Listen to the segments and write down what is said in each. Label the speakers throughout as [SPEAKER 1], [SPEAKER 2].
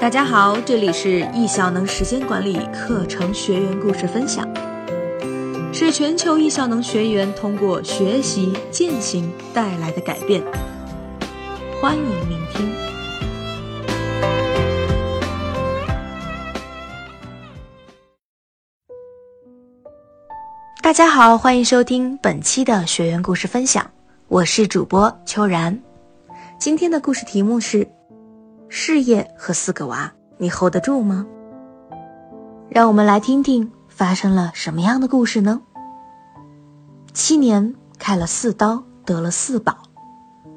[SPEAKER 1] 大家好，这里是易效能时间管理课程学员故事分享，是全球易效能学员通过学习践行带来的改变。欢迎聆听。大家好，欢迎收听本期的学员故事分享，我是主播秋然。今天的故事题目是。事业和四个娃，你 hold 得住吗？让我们来听听发生了什么样的故事呢？七年开了四刀，得了四宝，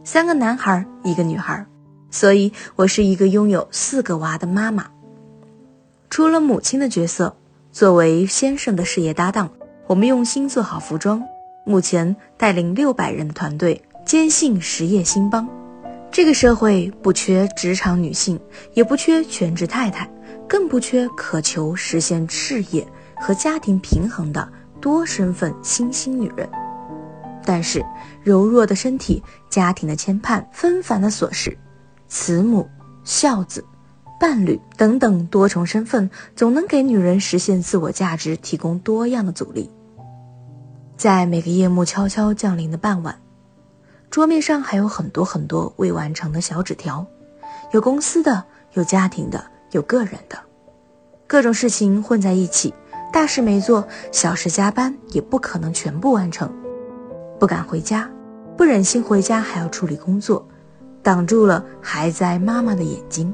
[SPEAKER 1] 三个男孩，一个女孩，所以我是一个拥有四个娃的妈妈。除了母亲的角色，作为先生的事业搭档，我们用心做好服装，目前带领六百人的团队，坚信实业兴邦。这个社会不缺职场女性，也不缺全职太太，更不缺渴求实现事业和家庭平衡的多身份新兴女人。但是，柔弱的身体、家庭的牵绊、纷繁的琐事、慈母、孝子、伴侣等等多重身份，总能给女人实现自我价值提供多样的阻力。在每个夜幕悄悄降临的傍晚。桌面上还有很多很多未完成的小纸条，有公司的，有家庭的，有个人的，各种事情混在一起，大事没做，小事加班也不可能全部完成，不敢回家，不忍心回家还要处理工作，挡住了孩子妈妈的眼睛。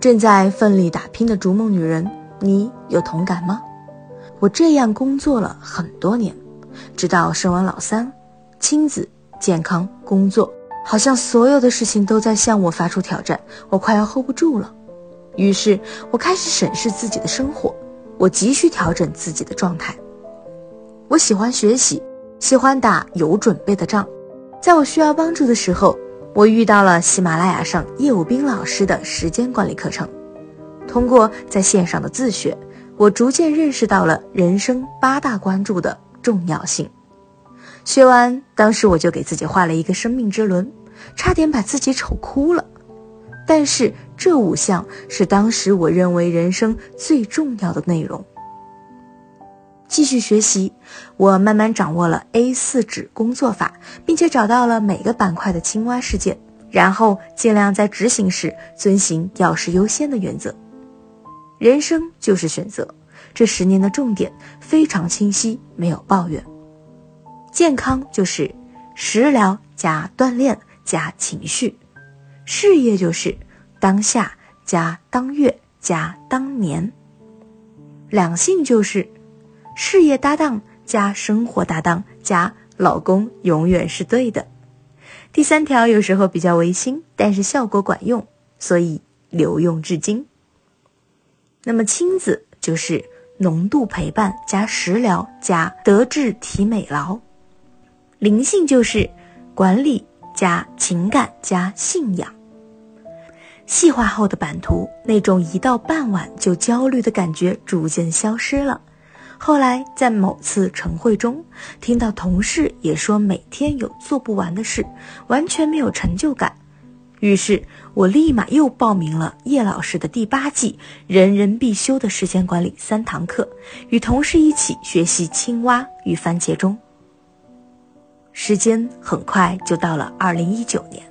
[SPEAKER 1] 正在奋力打拼的逐梦女人，你有同感吗？我这样工作了很多年，直到生完老三，亲子。健康工作，好像所有的事情都在向我发出挑战，我快要 hold 不住了。于是我开始审视自己的生活，我急需调整自己的状态。我喜欢学习，喜欢打有准备的仗。在我需要帮助的时候，我遇到了喜马拉雅上叶武斌老师的时间管理课程。通过在线上的自学，我逐渐认识到了人生八大关注的重要性。学完，当时我就给自己画了一个生命之轮，差点把自己丑哭了。但是这五项是当时我认为人生最重要的内容。继续学习，我慢慢掌握了 A4 纸工作法，并且找到了每个板块的青蛙事件，然后尽量在执行时遵循要事优先的原则。人生就是选择，这十年的重点非常清晰，没有抱怨。健康就是食疗加锻炼加情绪，事业就是当下加当月加当年，两性就是事业搭档加生活搭档加老公永远是对的。第三条有时候比较违心，但是效果管用，所以留用至今。那么亲子就是浓度陪伴加食疗加德智体美劳。灵性就是管理加情感加信仰。细化后的版图，那种一到傍晚就焦虑的感觉逐渐消失了。后来在某次晨会中，听到同事也说每天有做不完的事，完全没有成就感。于是我立马又报名了叶老师的第八季人人必修的时间管理三堂课，与同事一起学习青蛙与番茄钟。时间很快就到了二零一九年，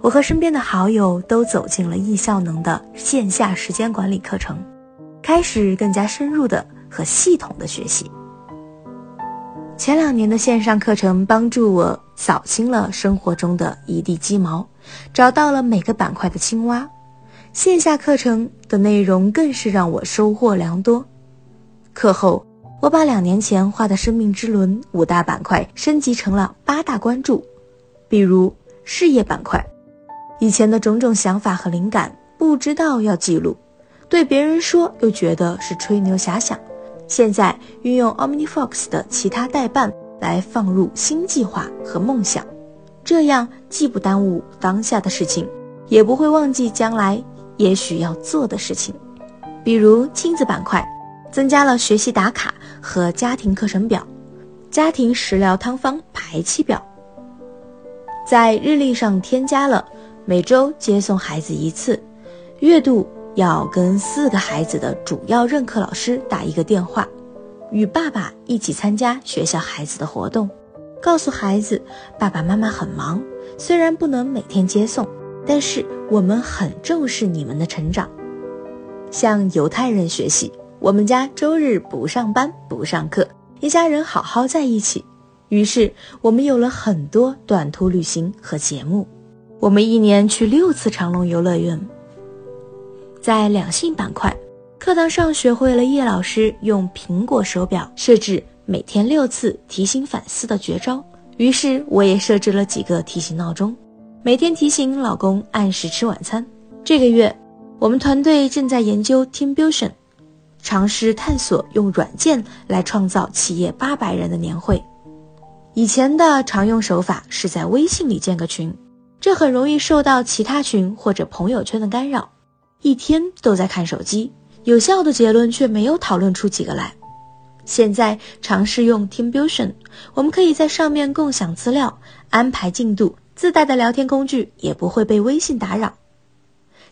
[SPEAKER 1] 我和身边的好友都走进了易效能的线下时间管理课程，开始更加深入的和系统的学习。前两年的线上课程帮助我扫清了生活中的一地鸡毛，找到了每个板块的青蛙。线下课程的内容更是让我收获良多。课后。我把两年前画的生命之轮五大板块升级成了八大关注，比如事业板块，以前的种种想法和灵感不知道要记录，对别人说又觉得是吹牛遐想，现在运用 OmniFox 的其他代办来放入新计划和梦想，这样既不耽误当下的事情，也不会忘记将来也许要做的事情，比如亲子板块。增加了学习打卡和家庭课程表，家庭食疗汤方排期表，在日历上添加了每周接送孩子一次，月度要跟四个孩子的主要任课老师打一个电话，与爸爸一起参加学校孩子的活动，告诉孩子爸爸妈妈很忙，虽然不能每天接送，但是我们很重视你们的成长。向犹太人学习，我们家周日不上班不上课，一家人好好在一起。于是我们有了很多短途旅行和节目，我们一年去六次长隆游乐园。在两性板块，课堂上学会了叶老师用苹果手表设置每天六次提醒反思的绝招。于是我也设置了几个提醒闹钟，每天提醒老公按时吃晚餐。这个月，我们团队正在研究 Teambuilding，尝试探索用软件来创造企业八百人的年会。以前的常用手法是在微信里建个群，这很容易受到其他群或者朋友圈的干扰。一天都在看手机，有效的结论却没有讨论出几个来。现在尝试用 Teambuilding，我们可以在上面共享资料、安排进度，自带的聊天工具也不会被微信打扰。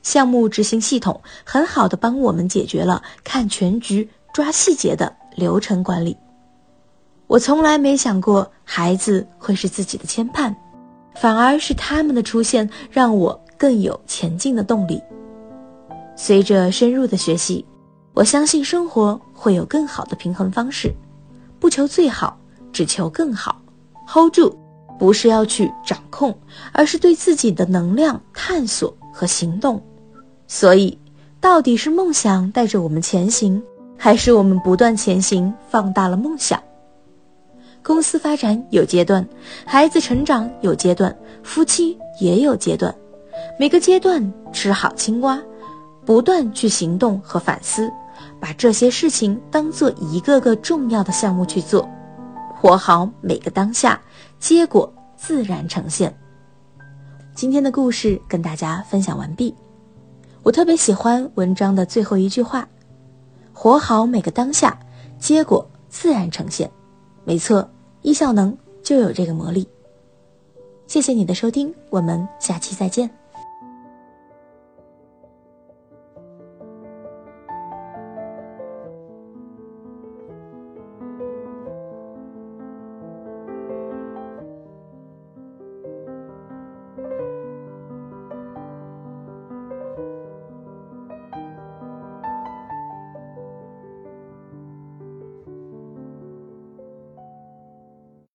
[SPEAKER 1] 项目执行系统很好的帮我们解决了看全局、抓细节的流程管理。我从来没想过孩子会是自己的牵绊，反而是他们的出现让我更有前进的动力。随着深入的学习，我相信生活会有更好的平衡方式。不求最好，只求更好。Hold 住，不是要去掌控，而是对自己的能量探索和行动。所以，到底是梦想带着我们前行，还是我们不断前行放大了梦想？公司发展有阶段，孩子成长有阶段，夫妻也有阶段。每个阶段吃好青蛙。不断去行动和反思，把这些事情当做一个个重要的项目去做，活好每个当下，结果自然呈现。今天的故事跟大家分享完毕。我特别喜欢文章的最后一句话：“活好每个当下，结果自然呈现。”没错，易效能就有这个魔力。谢谢你的收听，我们下期再见。